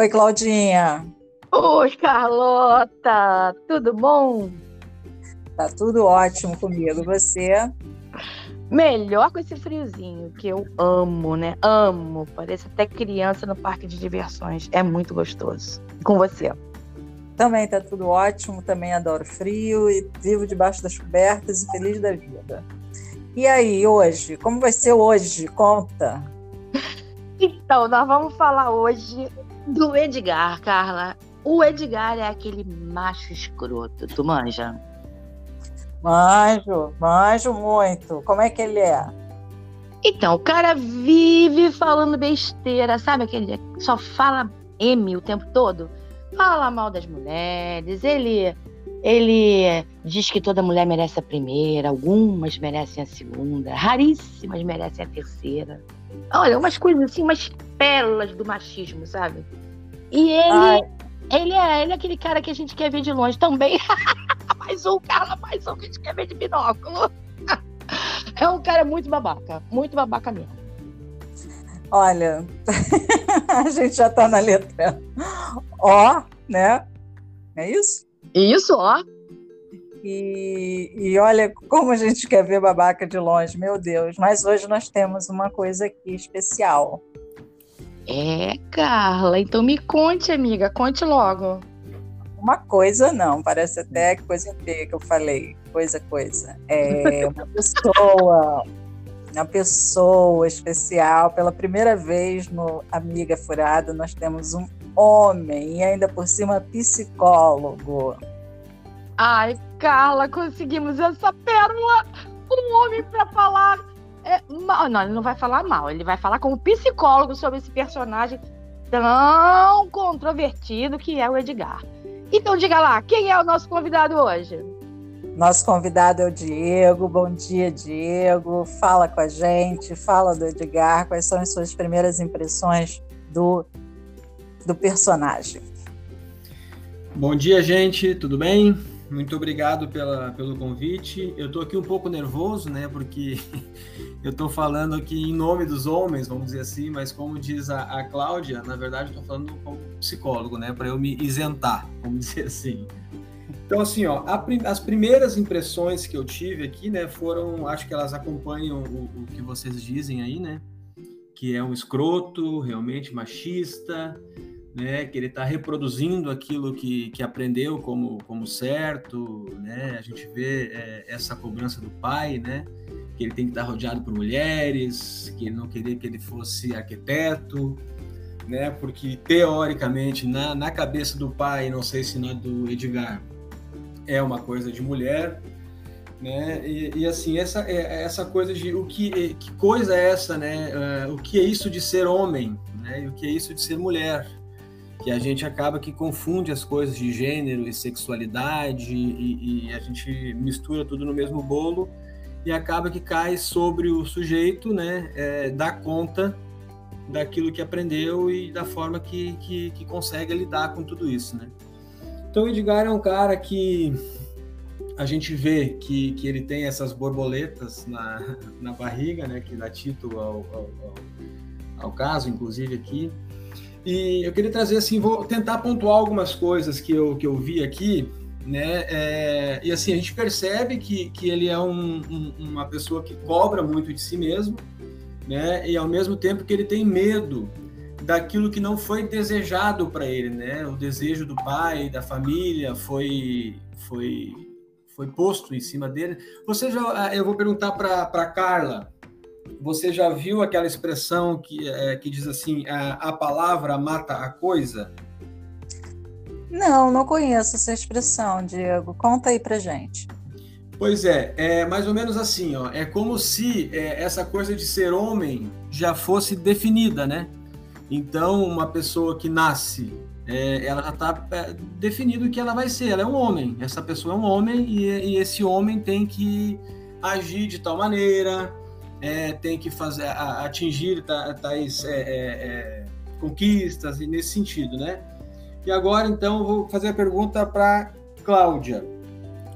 Oi, Claudinha. Oi, Carlota. Tudo bom? Tá tudo ótimo comigo. Você? Melhor com esse friozinho, que eu amo, né? Amo. Parece até criança no parque de diversões. É muito gostoso. Com você? Também tá tudo ótimo. Também adoro frio e vivo debaixo das cobertas e feliz da vida. E aí, hoje? Como vai ser hoje? Conta. Então, nós vamos falar hoje do Edgar, Carla. O Edgar é aquele macho escroto, tu manja? Manjo, manjo muito. Como é que ele é? Então, o cara vive falando besteira, sabe aquele só fala M o tempo todo? Fala mal das mulheres, ele ele diz que toda mulher merece a primeira, algumas merecem a segunda, raríssimas merecem a terceira. Olha, umas coisas assim, umas pérolas do machismo, sabe? E ele, ele é, ele é aquele cara que a gente quer ver de longe também. mais um, Carla, mais um que a gente quer ver de binóculo. é um cara muito babaca, muito babaca mesmo. Olha, a gente já tá na letra Ó, né? É isso? Isso, ó. E, e olha como a gente quer ver babaca de longe, meu Deus. Mas hoje nós temos uma coisa aqui especial. É, Carla, então me conte, amiga, conte logo. Uma coisa não, parece até coisa feia que eu falei. Coisa, coisa. É uma pessoa, uma pessoa especial. Pela primeira vez no Amiga Furada, nós temos um homem e ainda por cima psicólogo. Ai, Carla, conseguimos essa pérola. Um homem para falar é, mal. Não, ele não vai falar mal. Ele vai falar como psicólogo sobre esse personagem tão controvertido que é o Edgar. Então diga lá, quem é o nosso convidado hoje? Nosso convidado é o Diego. Bom dia, Diego. Fala com a gente, fala do Edgar. Quais são as suas primeiras impressões do, do personagem? Bom dia, gente. Tudo bem? Muito obrigado pela, pelo convite. Eu estou aqui um pouco nervoso, né? Porque eu estou falando aqui em nome dos homens, vamos dizer assim, mas como diz a, a Cláudia, na verdade estou falando como psicólogo, né? Para eu me isentar, vamos dizer assim. Então, assim, ó, a, as primeiras impressões que eu tive aqui, né, foram, acho que elas acompanham o, o que vocês dizem aí, né? Que é um escroto, realmente machista, né, que ele está reproduzindo aquilo que, que aprendeu como, como certo, né, a gente vê é, essa cobrança do pai, né, que ele tem que estar rodeado por mulheres, que ele não queria que ele fosse arquiteto, né, porque teoricamente na, na cabeça do pai, não sei se na do Edgar, é uma coisa de mulher, né, e, e assim, essa, é, essa coisa de o que, que coisa é essa, né, uh, o que é isso de ser homem, né, e o que é isso de ser mulher, que a gente acaba que confunde as coisas de gênero e sexualidade e, e, a gente mistura tudo no mesmo bolo e acaba que cai sobre o sujeito, né, é, dar conta daquilo que aprendeu e da forma que, que, que, consegue lidar com tudo isso, né. Então o Edgar é um cara que a gente vê que, que ele tem essas borboletas na, na barriga, né, que dá título ao, ao, ao, ao caso, inclusive aqui, e eu queria trazer assim, vou tentar pontuar algumas coisas que eu, que eu vi aqui, né? É, e assim, a gente percebe que, que ele é um, um, uma pessoa que cobra muito de si mesmo, né? E ao mesmo tempo que ele tem medo daquilo que não foi desejado para ele, né? O desejo do pai, da família foi foi foi posto em cima dele. Você já eu vou perguntar para Carla, você já viu aquela expressão que, é, que diz assim: a, a palavra mata a coisa? Não, não conheço essa expressão, Diego. Conta aí pra gente. Pois é, é mais ou menos assim, ó. É como se é, essa coisa de ser homem já fosse definida, né? Então, uma pessoa que nasce, é, ela já está é, definido o que ela vai ser. Ela é um homem. Essa pessoa é um homem e, e esse homem tem que agir de tal maneira, é, tem que fazer a, atingir tais é, é, é, conquistas e nesse sentido, né? E agora então vou fazer a pergunta para Cláudia.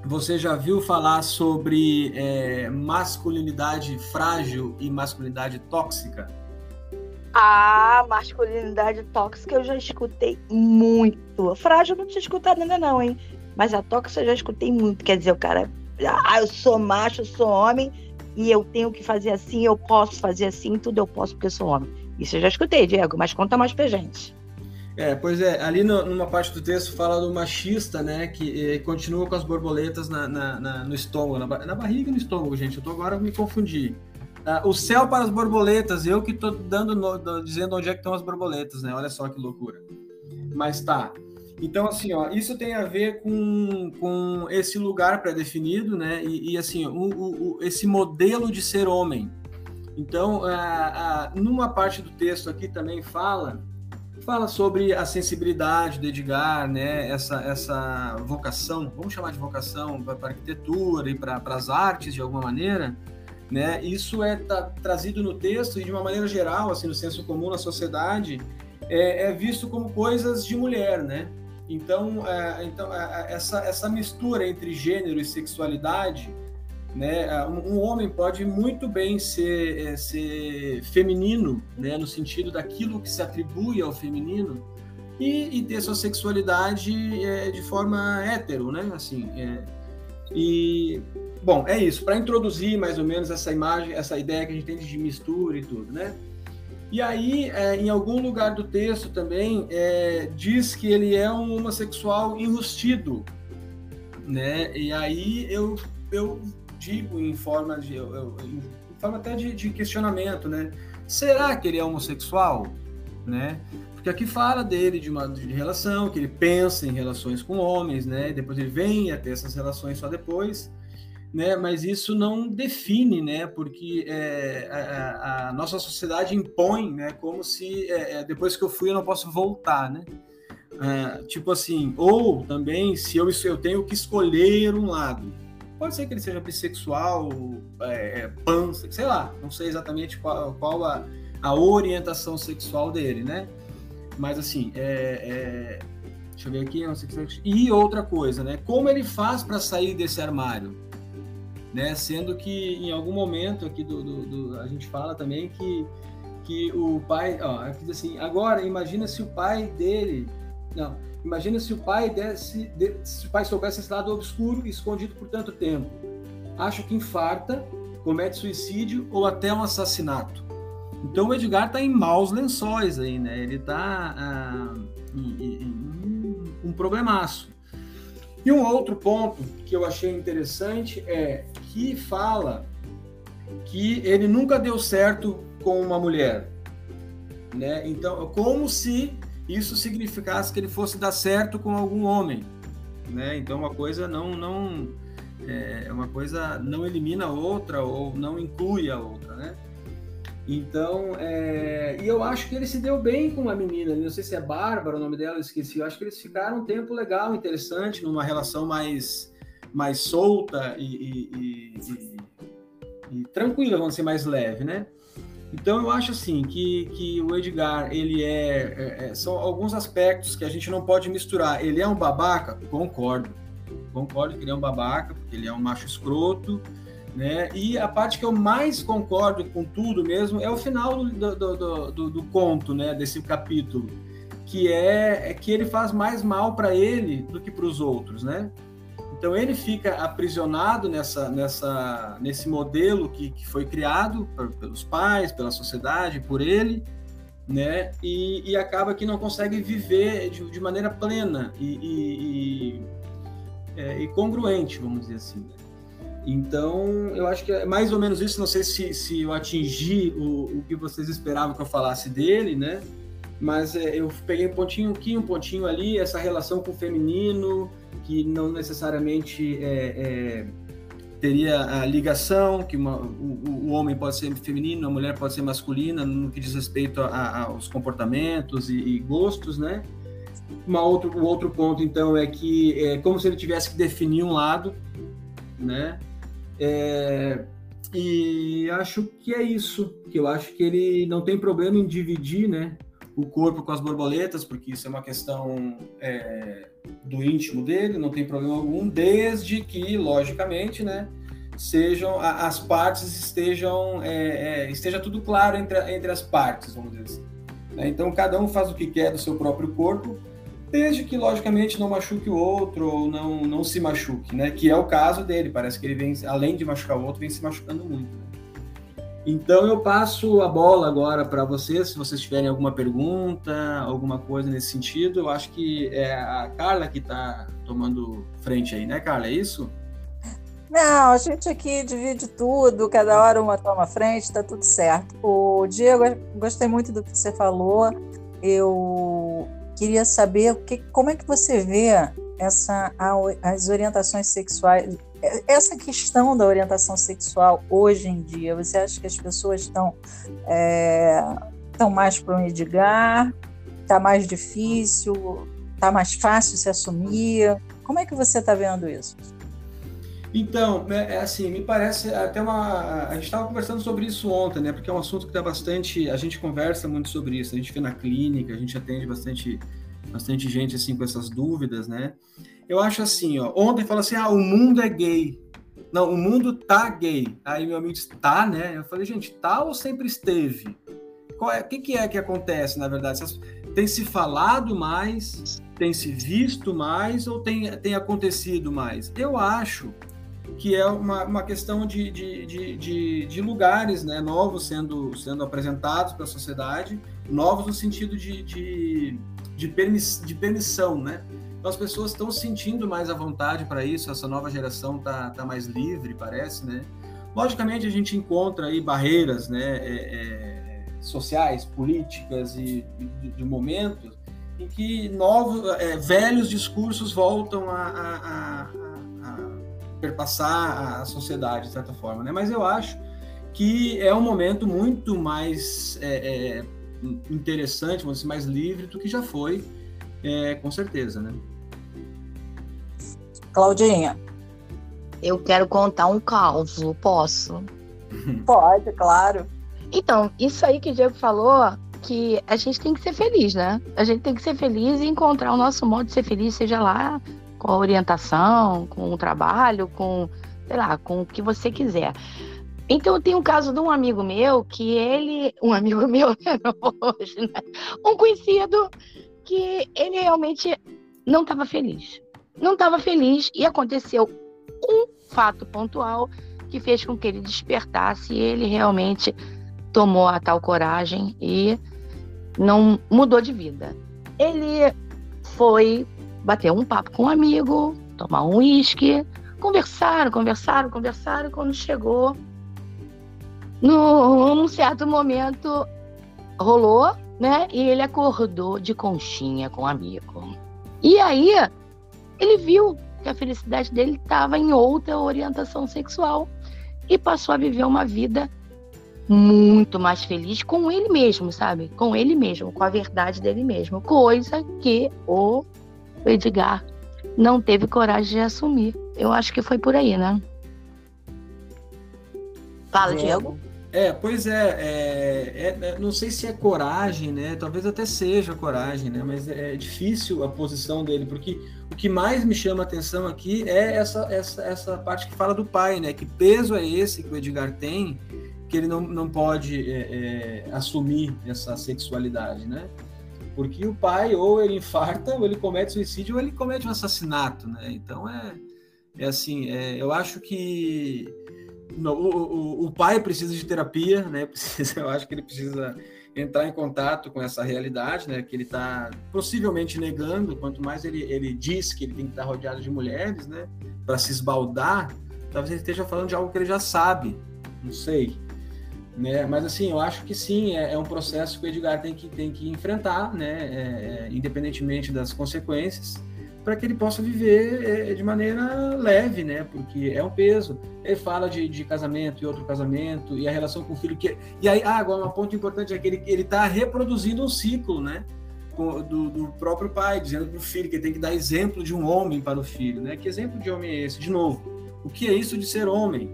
Você já viu falar sobre é, masculinidade frágil e masculinidade tóxica? A masculinidade tóxica eu já escutei muito. Frágil não tinha escutado ainda não, hein? Mas a tóxica eu já escutei muito. Quer dizer, o cara, ah, eu sou macho, eu sou homem e eu tenho que fazer assim, eu posso fazer assim, tudo eu posso porque eu sou homem. Isso eu já escutei, Diego, mas conta mais pra gente. É, pois é, ali no, numa parte do texto fala do machista, né, que eh, continua com as borboletas na, na, na no estômago, na, na, barriga e no estômago, gente, eu tô agora me confundi. Ah, o céu para as borboletas, eu que tô dando, no, dizendo onde é que estão as borboletas, né, olha só que loucura. Mas tá, então assim, ó, isso tem a ver com, com esse lugar pré-definido, né, e, e assim, o, o, esse modelo de ser homem. Então, ah, ah, numa parte do texto aqui também fala fala sobre a sensibilidade do Edgar, né? Essa, essa vocação, vamos chamar de vocação para a arquitetura e para as artes de alguma maneira, né? Isso é tá, trazido no texto e de uma maneira geral, assim, no senso comum na sociedade, é, é visto como coisas de mulher, né? Então, é, então é, essa, essa mistura entre gênero e sexualidade né? Ah, um, homem pode muito bem ser, é, ser feminino, né? no sentido daquilo que se atribui ao feminino, e, e ter sua sexualidade é, de forma hétero, né? Assim, é, e bom, é isso. Para introduzir mais ou menos essa imagem, essa ideia que a gente tem de mistura e tudo, né? E aí, é, em algum lugar do texto também é, diz que ele é um homossexual enrustido, né? E aí eu eu digo em forma de eu, eu, em forma até de, de, questionamento, né? Será que ele é homossexual, né? Porque aqui fala dele de uma de relação, que ele pensa em relações com homens, né? Depois ele vem a ter essas relações só depois, né? Mas isso não define, né? Porque é, a, a, nossa sociedade impõe, né? Como se é, é, depois que eu fui eu não posso voltar, né? É, tipo assim, ou também se eu, eu tenho que escolher um lado, Pode ser que ele seja bissexual, é, é pan, sei lá, não sei exatamente qual, qual a, a orientação sexual dele, né? Mas assim, é, é, deixa eu ver aqui, que e outra coisa, né? Como ele faz para sair desse armário, né? Sendo que em algum momento aqui do, do, do, a gente fala também que que o pai, ó, aqui assim, agora imagina se o pai dele, não, Imagina se o pai desse, se o pai soubesse esse lado obscuro escondido por tanto tempo. Acho que infarta, comete suicídio ou até um assassinato. Então o Edgar está em maus lençóis aí, né? Ele está ah, um problemaço. E um outro ponto que eu achei interessante é que fala que ele nunca deu certo com uma mulher, né? Então, como se isso significasse que ele fosse dar certo com algum homem, né? Então uma coisa não não é, uma coisa não elimina a outra ou não inclui a outra, né? Então, é, e eu acho que ele se deu bem com uma menina, não sei se é Bárbara o nome dela, eu esqueci. Eu acho que eles ficaram um tempo legal, interessante, numa relação mais, mais solta e, e, e, e tranquila, vamos dizer, mais leve, né? Então eu acho assim que, que o Edgar ele é, é, é, são alguns aspectos que a gente não pode misturar. Ele é um babaca, concordo, concordo que ele é um babaca porque ele é um macho escroto, né? E a parte que eu mais concordo com tudo mesmo é o final do, do, do, do, do conto, né? Desse capítulo, que é, é que ele faz mais mal para ele do que para os outros, né? Então ele fica aprisionado nessa, nessa, nesse modelo que, que foi criado pelos pais, pela sociedade, por ele, né? E, e acaba que não consegue viver de, de maneira plena e, e, é, e, congruente, vamos dizer assim. Né? Então, eu acho que é mais ou menos isso. Não sei se, se eu atingi o, o que vocês esperavam que eu falasse dele, né? Mas é, eu peguei um pontinho aqui, um pontinho ali, essa relação com o feminino, que não necessariamente é, é, teria a ligação, que uma, o, o, homem pode ser feminino, a mulher pode ser masculina, no que diz respeito a, a, aos comportamentos e, e, gostos, né? Uma outro, o outro ponto, então, é que é como se ele tivesse que definir um lado, né? É, e acho que é isso, que eu acho que ele não tem problema em dividir, né? O corpo com as borboletas, porque isso é uma questão é, do íntimo dele, não tem problema algum, desde que, logicamente, né, sejam as partes estejam é, é, esteja tudo claro entre, entre as partes, vamos dizer assim. Né? Então cada um faz o que quer do seu próprio corpo, desde que logicamente não machuque o outro ou não não se machuque, né? Que é o caso dele. Parece que ele vem além de machucar o outro, vem se machucando muito. Então eu passo a bola agora para vocês, se vocês tiverem alguma pergunta, alguma coisa nesse sentido. Eu acho que é a Carla que está tomando frente aí, né, Carla? É isso? Não, a gente aqui divide tudo, cada hora uma toma frente, está tudo certo. O Diego, gostei muito do que você falou. Eu queria saber que, como é que você vê essa, as orientações sexuais, essa questão da orientação sexual hoje em dia. Você acha que as pessoas estão é, estão mais para o? Está mais difícil? Está mais fácil se assumir? Como é que você está vendo isso? Então, é, é, assim, me parece até uma. A gente estava conversando sobre isso ontem, né? Porque é um assunto que dá bastante. A gente conversa muito sobre isso, a gente vê na clínica, a gente atende bastante, bastante gente assim com essas dúvidas, né? Eu acho assim, ó. Ontem fala assim: ah, o mundo é gay. Não, o mundo tá gay. Aí meu amigo disse, tá, né? Eu falei, gente, tá ou sempre esteve? Qual é, o que, que é que acontece, na verdade? Tem se falado mais, tem se visto mais ou tem, tem acontecido mais? Eu acho que é uma, uma questão de, de, de, de, de lugares né, novos sendo, sendo apresentados para a sociedade, novos no sentido de, de, de, de permissão, né? Então as pessoas estão sentindo mais à vontade para isso, essa nova geração está tá mais livre, parece, né? Logicamente a gente encontra aí barreiras, né, é, é, sociais, políticas e de, de momentos em que novos, é, velhos discursos voltam a, a perpassar a sociedade de certa forma, né? Mas eu acho que é um momento muito mais é, é, interessante, vamos dizer, mais livre do que já foi, é, com certeza, né? Claudinha. Eu quero contar um caos, posso? Pode, claro. Então, isso aí que o Diego falou, que a gente tem que ser feliz, né? A gente tem que ser feliz e encontrar o nosso modo de ser feliz, seja lá com a orientação, com o trabalho, com, sei lá, com o que você quiser. Então, tem um caso de um amigo meu que ele. Um amigo meu, né? Um conhecido que ele realmente não estava feliz. Não estava feliz e aconteceu um fato pontual que fez com que ele despertasse e ele realmente tomou a tal coragem e não mudou de vida. Ele foi bater um papo com um amigo, tomar um uísque, conversaram, conversaram, conversaram. Quando chegou, num certo momento, rolou, né? E ele acordou de conchinha com o amigo. E aí, ele viu que a felicidade dele estava em outra orientação sexual e passou a viver uma vida muito mais feliz com ele mesmo, sabe? Com ele mesmo, com a verdade dele mesmo. Coisa que o o Edgar não teve coragem de assumir. Eu acho que foi por aí, né? Fala, Diego. É, pois é, é, é, não sei se é coragem, né? Talvez até seja coragem, né? Mas é difícil a posição dele, porque o que mais me chama a atenção aqui é essa, essa, essa parte que fala do pai, né? Que peso é esse que o Edgar tem que ele não, não pode é, é, assumir essa sexualidade, né? Porque o pai, ou ele infarta, ou ele comete suicídio, ou ele comete um assassinato, né? Então é, é assim, é, eu acho que o, o, o, pai precisa de terapia, né? Precisa, eu acho que ele precisa entrar em contato com essa realidade, né? Que ele está possivelmente negando. Quanto mais ele, ele diz que ele tem que estar rodeado de mulheres, né? Para se esbaldar, talvez ele esteja falando de algo que ele já sabe. Não sei. Né? Mas assim, eu acho que sim, é, é, um processo que o Edgar tem que, tem que enfrentar, né? É, é independentemente das consequências, para que ele possa viver é, de maneira leve, né? Porque é um peso. Ele fala de, de, casamento e outro casamento, e a relação com o filho. Que, e aí, ah, agora, um ponto importante é que ele está reproduzindo um ciclo, né? Do, do, próprio pai, dizendo para o filho que ele tem que dar exemplo de um homem para o filho, né? Que exemplo de homem é esse? De novo, o que é isso de ser homem?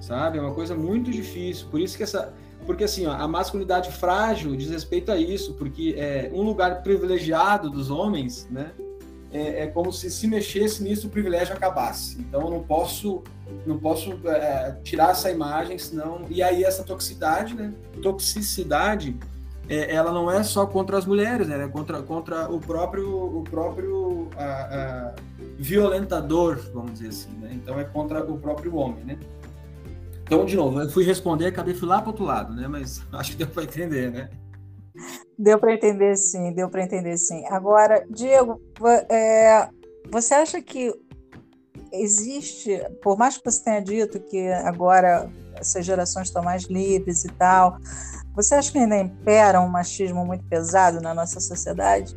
Sabe? É uma coisa muito difícil. Por isso que essa. Porque assim, ó, a masculinidade frágil diz respeito a isso, porque é um lugar privilegiado dos homens, né? é, é, como se se mexesse nisso o privilégio acabasse. Então eu não posso não posso é, tirar essa imagem, senão e aí essa toxicidade, né? Toxicidade, é, ela não é só contra as mulheres, né? É contra contra o próprio o próprio a, a, violentador, vamos dizer assim, né? Então é contra o próprio homem, né? Então, de novo, eu fui responder, acabei fui lá para outro lado, né? Mas acho que deu para entender, né? Deu para entender sim, deu para entender sim. Agora, Diego, é, você acha que existe, por mais que você tenha dito que agora essas gerações estão mais livres e tal, você acha que ainda impera um machismo muito pesado na nossa sociedade?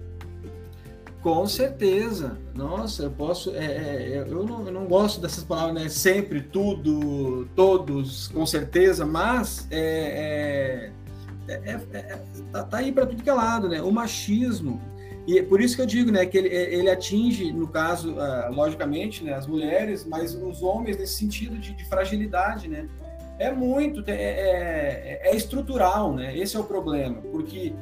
Com certeza. Nossa, eu posso. É, é, é, eu, não, eu não gosto dessas palavras, né? Sempre, tudo, todos, com certeza, mas é, tá, tá, aí para tudo que é lado, né? O machismo e por isso que eu digo, né, que ele, ele atinge, no caso, uh, logicamente, né, as mulheres, mas os homens nesse sentido de, de fragilidade, né? É muito, é, estrutural, né? Esse é o problema, porque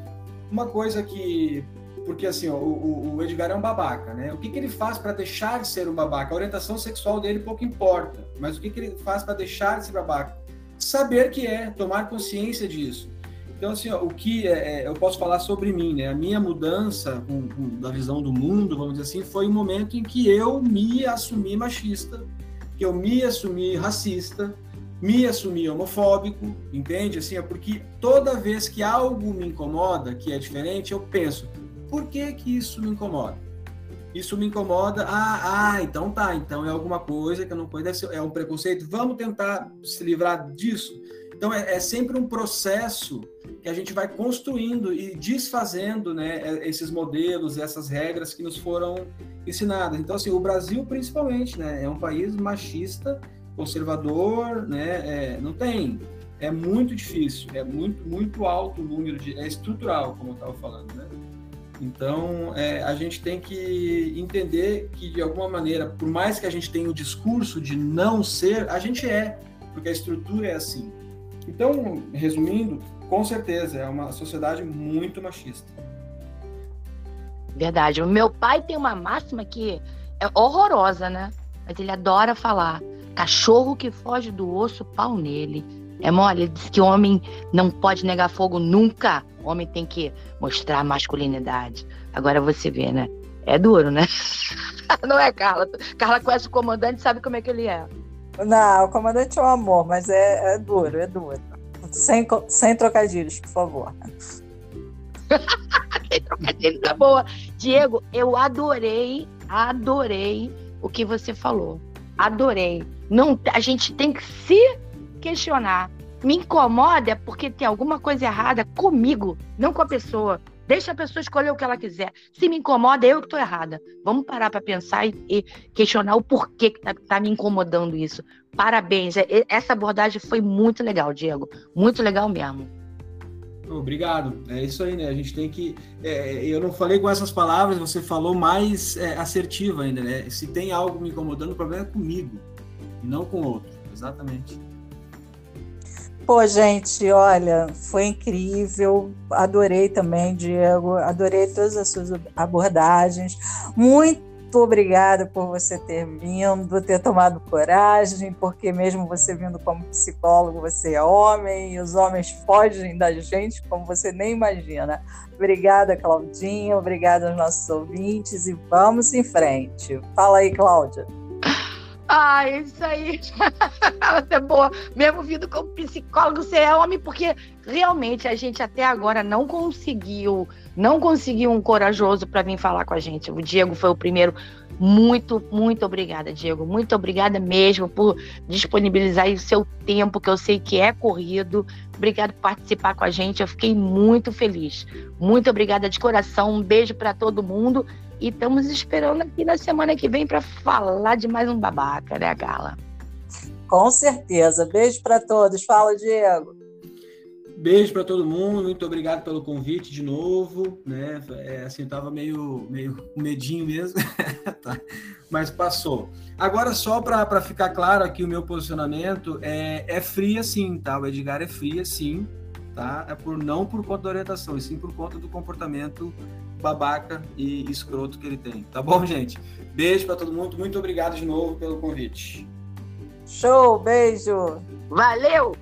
uma coisa que, porque assim, ó, o, o, Edgar é um babaca, né? O que, que ele faz para deixar de ser um babaca? A orientação sexual dele pouco importa, mas o que, que ele faz para deixar de ser babaca? Saber que é, tomar consciência disso. Então, assim, ó, o que é, é, eu posso falar sobre mim, né? A minha mudança com, com, da visão do mundo, vamos dizer assim, foi um momento em que eu me assumi machista, que eu me assumi racista, me assumi homofóbico, entende? Assim, é porque toda vez que algo me incomoda, que é diferente, eu penso, por que que isso me incomoda? Isso me incomoda, ah, ah, então tá, então é alguma coisa que eu não conheço, é um preconceito, vamos tentar se livrar disso. Então é, é, sempre um processo que a gente vai construindo e desfazendo né, é, esses modelos, essas regras que nos foram ensinadas. Então, assim, o Brasil, principalmente, né, é um país machista, conservador, né, é, não tem. É muito difícil, é muito, muito alto o número de. É estrutural, como eu estava falando, né? Então, é, a gente tem que entender que, de alguma maneira, por mais que a gente tenha o discurso de não ser, a gente é, porque a estrutura é assim. Então, resumindo, com certeza é uma sociedade muito machista. Verdade. O meu pai tem uma máxima que é horrorosa, né? Mas ele adora falar: cachorro que foge do osso, pau nele. É mole, ele diz que homem não pode negar fogo nunca. O homem tem que mostrar masculinidade. Agora você vê, né? É duro, né? não é, Carla? Carla conhece o comandante sabe como é que ele é. Não, o comandante é um amor, mas é, é duro, é duro. Sem, sem trocadilhos, por favor. sem trocadilhos, tá boa. Diego, eu adorei, adorei o que você falou. Adorei. Não, a gente tem que se questionar. Me incomoda porque tem alguma coisa errada comigo, não com a pessoa. Deixa a pessoa escolher o que ela quiser. Se me incomoda, eu que estou errada. Vamos parar para pensar e, e, questionar o porquê que está tá me incomodando isso. Parabéns. É, essa abordagem foi muito legal, Diego. Muito legal mesmo. Obrigado. É isso aí, né? A gente tem que. É, eu não falei com essas palavras, você falou mais é, assertiva ainda, né? Se tem algo me incomodando, o problema é comigo e não com o outro. Exatamente. Pô, gente, olha, foi incrível. Adorei também, Diego. Adorei todas as suas abordagens. Muito obrigada por você ter vindo, ter tomado coragem, porque mesmo você vindo como psicólogo, você é homem e os homens fogem da gente como você nem imagina. Obrigada, Claudinha. Obrigada aos nossos ouvintes e vamos em frente. Fala aí, Cláudia. Ah, isso aí. você é boa. Mesmo vindo como psicólogo, você é homem, porque realmente a gente até agora não conseguiu, não conseguiu um corajoso para vir falar com a gente. O Diego foi o primeiro. Muito, muito obrigada, Diego. Muito obrigada mesmo por disponibilizar o seu tempo, que eu sei que é corrido. Obrigado por participar com a gente. Eu fiquei muito feliz. Muito obrigada de coração. Um beijo para todo mundo e estamos esperando aqui na semana que vem para falar de mais um babaca, né, Gala? Com certeza. Beijo para todos. Fala, Diego. Beijo para todo mundo, muito obrigado pelo convite de novo, né? É, assim, eu tava meio, meio com medinho mesmo, tá? mas passou. Agora, só para ficar claro aqui, o meu posicionamento é, é fria sim, tá? O Edgar é fria sim, tá? É por não por conta da orientação, e sim por conta do comportamento babaca e escroto que ele tem. Tá bom, gente? Beijo para todo mundo. Muito obrigado de novo pelo convite. Show, beijo. Valeu!